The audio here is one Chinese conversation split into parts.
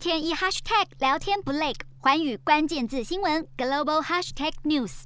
天一 hashtag 聊天不累，环宇关键字新闻 global hashtag news。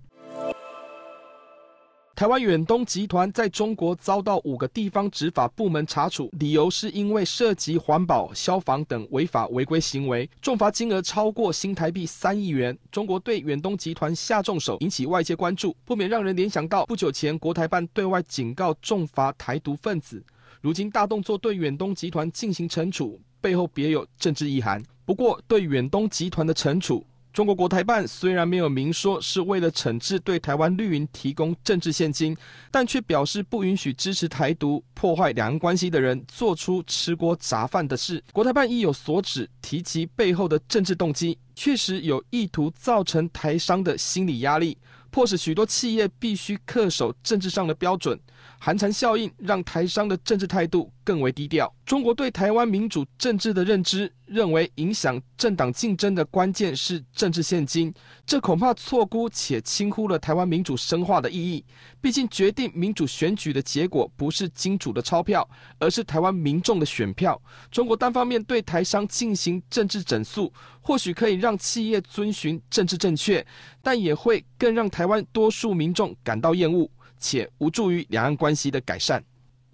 台湾远东集团在中国遭到五个地方执法部门查处，理由是因为涉及环保、消防等违法违规行为，重罚金额超过新台币三亿元。中国对远东集团下重手，引起外界关注，不免让人联想到不久前国台办对外警告重罚台独分子，如今大动作对远东集团进行惩处，背后别有政治意涵。不过，对远东集团的惩处，中国国台办虽然没有明说是为了惩治对台湾绿营提供政治献金，但却表示不允许支持台独、破坏两岸关系的人做出吃锅砸饭的事。国台办意有所指，提及背后的政治动机，确实有意图造成台商的心理压力，迫使许多企业必须恪守政治上的标准。寒蝉效应让台商的政治态度更为低调。中国对台湾民主政治的认知，认为影响政党竞争的关键是政治现金，这恐怕错估且轻忽了台湾民主深化的意义。毕竟，决定民主选举的结果不是金主的钞票，而是台湾民众的选票。中国单方面对台商进行政治整肃，或许可以让企业遵循政治正确，但也会更让台湾多数民众感到厌恶。且无助于两岸关系的改善。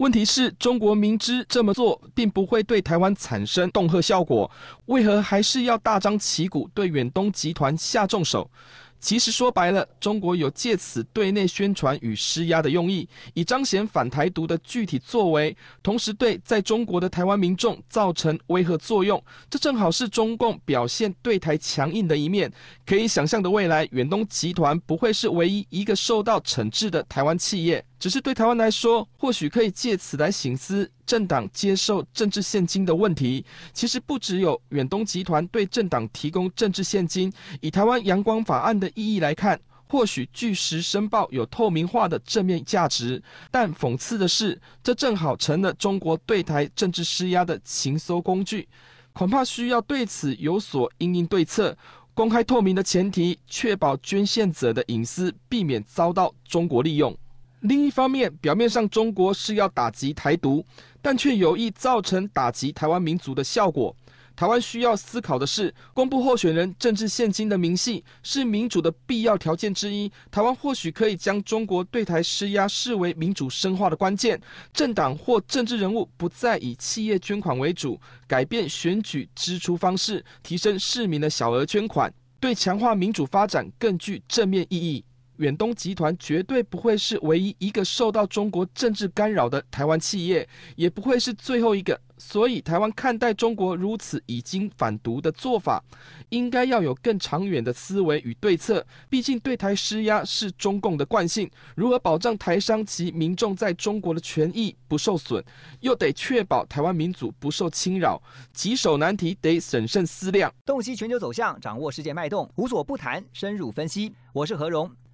问题是，中国明知这么做并不会对台湾产生恫吓效果，为何还是要大张旗鼓对远东集团下重手？其实说白了，中国有借此对内宣传与施压的用意，以彰显反台独的具体作为，同时对在中国的台湾民众造成威吓作用。这正好是中共表现对台强硬的一面。可以想象的未来，远东集团不会是唯一一个受到惩治的台湾企业。只是对台湾来说，或许可以借此来醒思政党接受政治献金的问题。其实不只有远东集团对政党提供政治献金，以台湾阳光法案的意义来看，或许据实申报有透明化的正面价值。但讽刺的是，这正好成了中国对台政治施压的情搜工具。恐怕需要对此有所因应对策。公开透明的前提，确保捐献者的隐私，避免遭到中国利用。另一方面，表面上中国是要打击台独，但却有意造成打击台湾民族的效果。台湾需要思考的是，公布候选人政治献金的明细是民主的必要条件之一。台湾或许可以将中国对台施压视为民主深化的关键。政党或政治人物不再以企业捐款为主，改变选举支出方式，提升市民的小额捐款，对强化民主发展更具正面意义。远东集团绝对不会是唯一一个受到中国政治干扰的台湾企业，也不会是最后一个。所以，台湾看待中国如此已经反独的做法，应该要有更长远的思维与对策。毕竟，对台施压是中共的惯性。如何保障台商及民众在中国的权益不受损，又得确保台湾民主不受侵扰，棘手难题得审慎思量。洞悉全球走向，掌握世界脉动，无所不谈，深入分析。我是何荣。